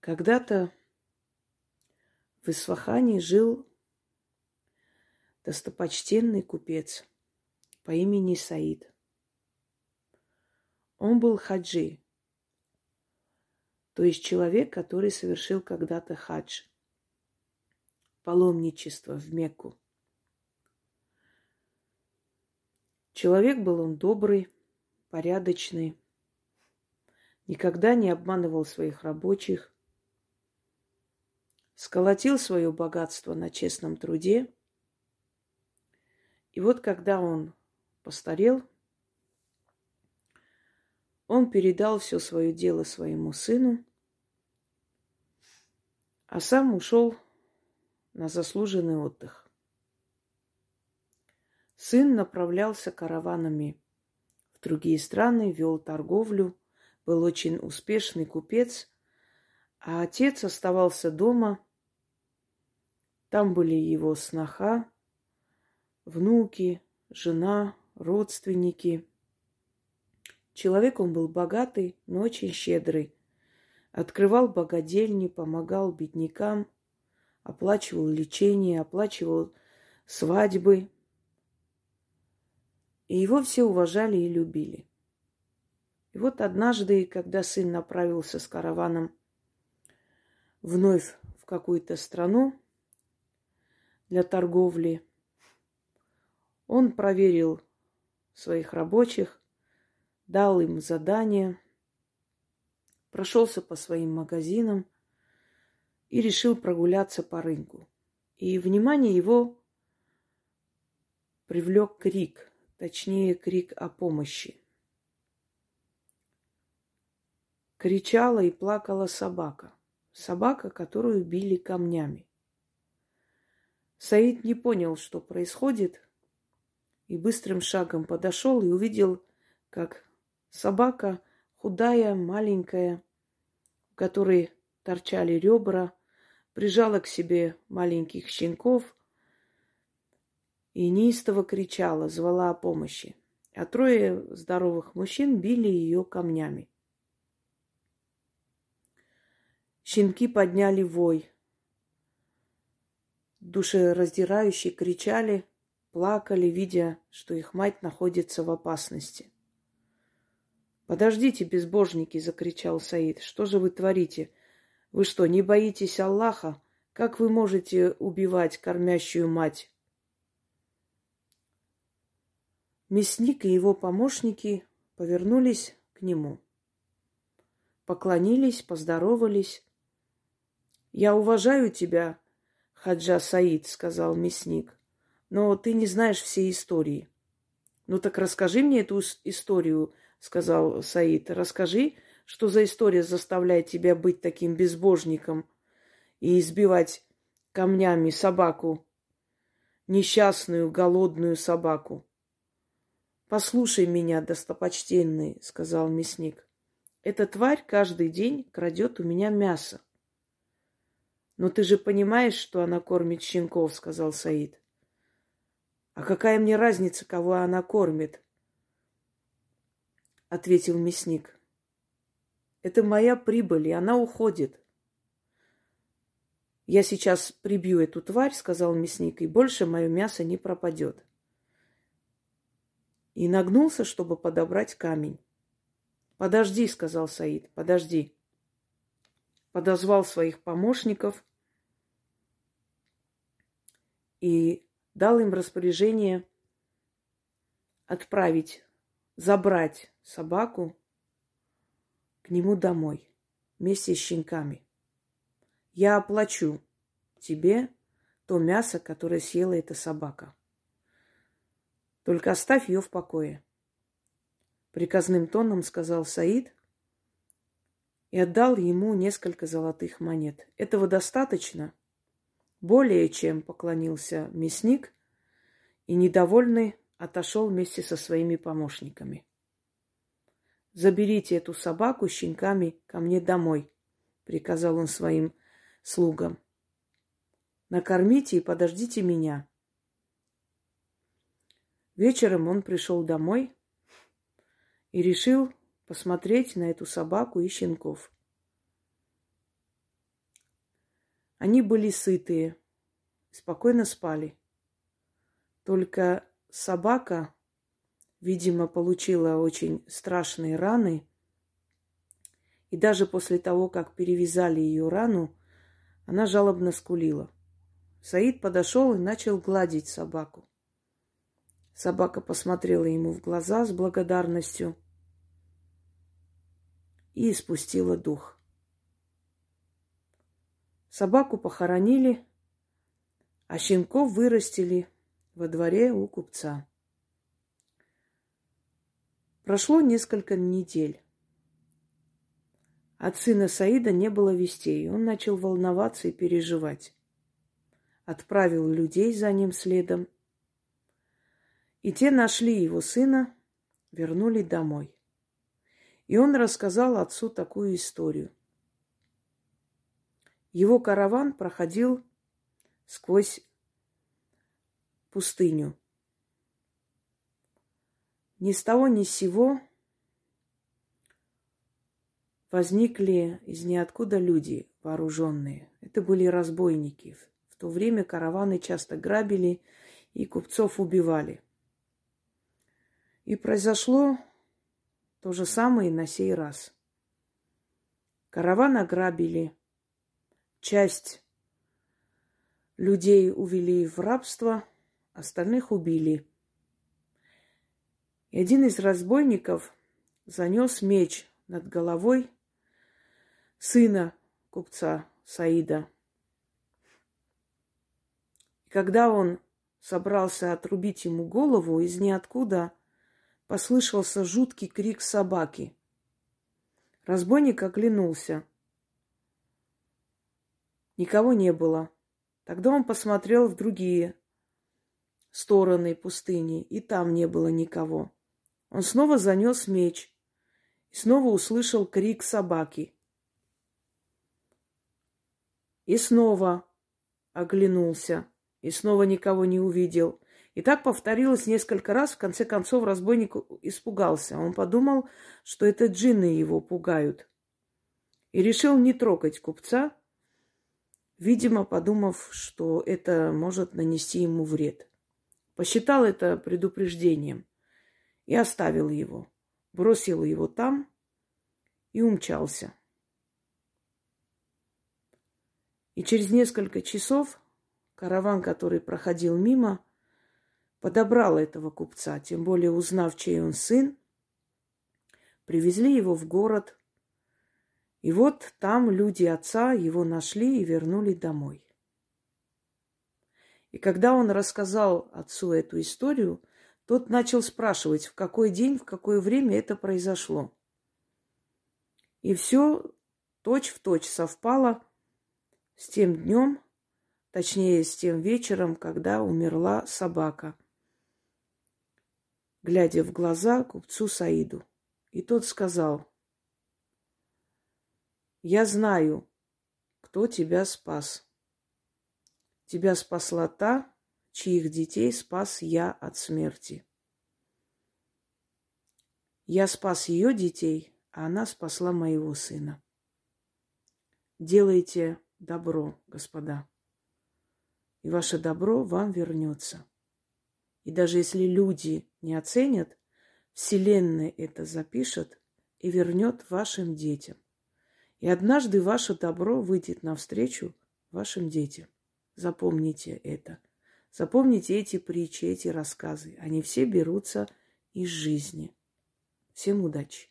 Когда-то в Исфахане жил достопочтенный купец по имени Саид. Он был хаджи, то есть человек, который совершил когда-то хадж, паломничество в Мекку. Человек был он добрый, порядочный, никогда не обманывал своих рабочих, сколотил свое богатство на честном труде. И вот когда он постарел, он передал все свое дело своему сыну, а сам ушел на заслуженный отдых. Сын направлялся караванами в другие страны, вел торговлю, был очень успешный купец, а отец оставался дома. Там были его сноха, внуки, жена, родственники. Человек он был богатый, но очень щедрый. Открывал богадельни, помогал беднякам, оплачивал лечение, оплачивал свадьбы, и его все уважали и любили. И вот однажды, когда сын направился с караваном вновь в какую-то страну для торговли, он проверил своих рабочих, дал им задание, прошелся по своим магазинам и решил прогуляться по рынку. И внимание его привлек крик точнее крик о помощи. Кричала и плакала собака. Собака, которую били камнями. Саид не понял, что происходит, и быстрым шагом подошел и увидел, как собака, худая, маленькая, у которой торчали ребра, прижала к себе маленьких щенков и неистово кричала, звала о помощи. А трое здоровых мужчин били ее камнями. Щенки подняли вой. Душераздирающие кричали, плакали, видя, что их мать находится в опасности. «Подождите, безбожники!» — закричал Саид. «Что же вы творите? Вы что, не боитесь Аллаха? Как вы можете убивать кормящую мать?» Мясник и его помощники повернулись к нему. Поклонились, поздоровались. «Я уважаю тебя, Хаджа Саид», — сказал мясник, — «но ты не знаешь всей истории». «Ну так расскажи мне эту историю», — сказал Саид. «Расскажи, что за история заставляет тебя быть таким безбожником и избивать камнями собаку, несчастную, голодную собаку». Послушай меня, достопочтенный, сказал мясник. Эта тварь каждый день крадет у меня мясо. Но ты же понимаешь, что она кормит щенков, сказал Саид. А какая мне разница, кого она кормит? Ответил мясник. Это моя прибыль, и она уходит. Я сейчас прибью эту тварь, сказал мясник, и больше мое мясо не пропадет и нагнулся, чтобы подобрать камень. «Подожди», — сказал Саид, — «подожди». Подозвал своих помощников и дал им распоряжение отправить, забрать собаку к нему домой вместе с щенками. Я оплачу тебе то мясо, которое съела эта собака. Только оставь ее в покое. Приказным тоном сказал Саид и отдал ему несколько золотых монет. Этого достаточно? Более чем поклонился мясник и, недовольный, отошел вместе со своими помощниками. «Заберите эту собаку с щенками ко мне домой», — приказал он своим слугам. «Накормите и подождите меня. Вечером он пришел домой и решил посмотреть на эту собаку и щенков. Они были сытые, спокойно спали. Только собака, видимо, получила очень страшные раны. И даже после того, как перевязали ее рану, она жалобно скулила. Саид подошел и начал гладить собаку. Собака посмотрела ему в глаза с благодарностью и испустила дух. Собаку похоронили, а щенков вырастили во дворе у купца. Прошло несколько недель. От сына Саида не было вестей. Он начал волноваться и переживать. Отправил людей за ним следом. И те нашли его сына, вернули домой. И он рассказал отцу такую историю. Его караван проходил сквозь пустыню. Ни с того ни с сего возникли из ниоткуда люди вооруженные. Это были разбойники. В то время караваны часто грабили и купцов убивали. И произошло то же самое и на сей раз. Караван ограбили, часть людей увели в рабство, остальных убили. И один из разбойников занес меч над головой сына купца Саида. И когда он собрался отрубить ему голову, из ниоткуда послышался жуткий крик собаки. Разбойник оглянулся. Никого не было. Тогда он посмотрел в другие стороны пустыни, и там не было никого. Он снова занес меч и снова услышал крик собаки. И снова оглянулся, и снова никого не увидел. И так повторилось несколько раз. В конце концов разбойник испугался. Он подумал, что это джинны его пугают. И решил не трогать купца, видимо, подумав, что это может нанести ему вред. Посчитал это предупреждением и оставил его. Бросил его там и умчался. И через несколько часов караван, который проходил мимо, подобрал этого купца, тем более узнав, чей он сын, привезли его в город. И вот там люди отца его нашли и вернули домой. И когда он рассказал отцу эту историю, тот начал спрашивать, в какой день, в какое время это произошло. И все точь в точь совпало с тем днем, точнее, с тем вечером, когда умерла собака, глядя в глаза купцу Саиду. И тот сказал, «Я знаю, кто тебя спас. Тебя спасла та, чьих детей спас я от смерти. Я спас ее детей, а она спасла моего сына. Делайте добро, господа. И ваше добро вам вернется. И даже если люди не оценят, Вселенная это запишет и вернет вашим детям. И однажды ваше добро выйдет навстречу вашим детям. Запомните это. Запомните эти притчи, эти рассказы. Они все берутся из жизни. Всем удачи!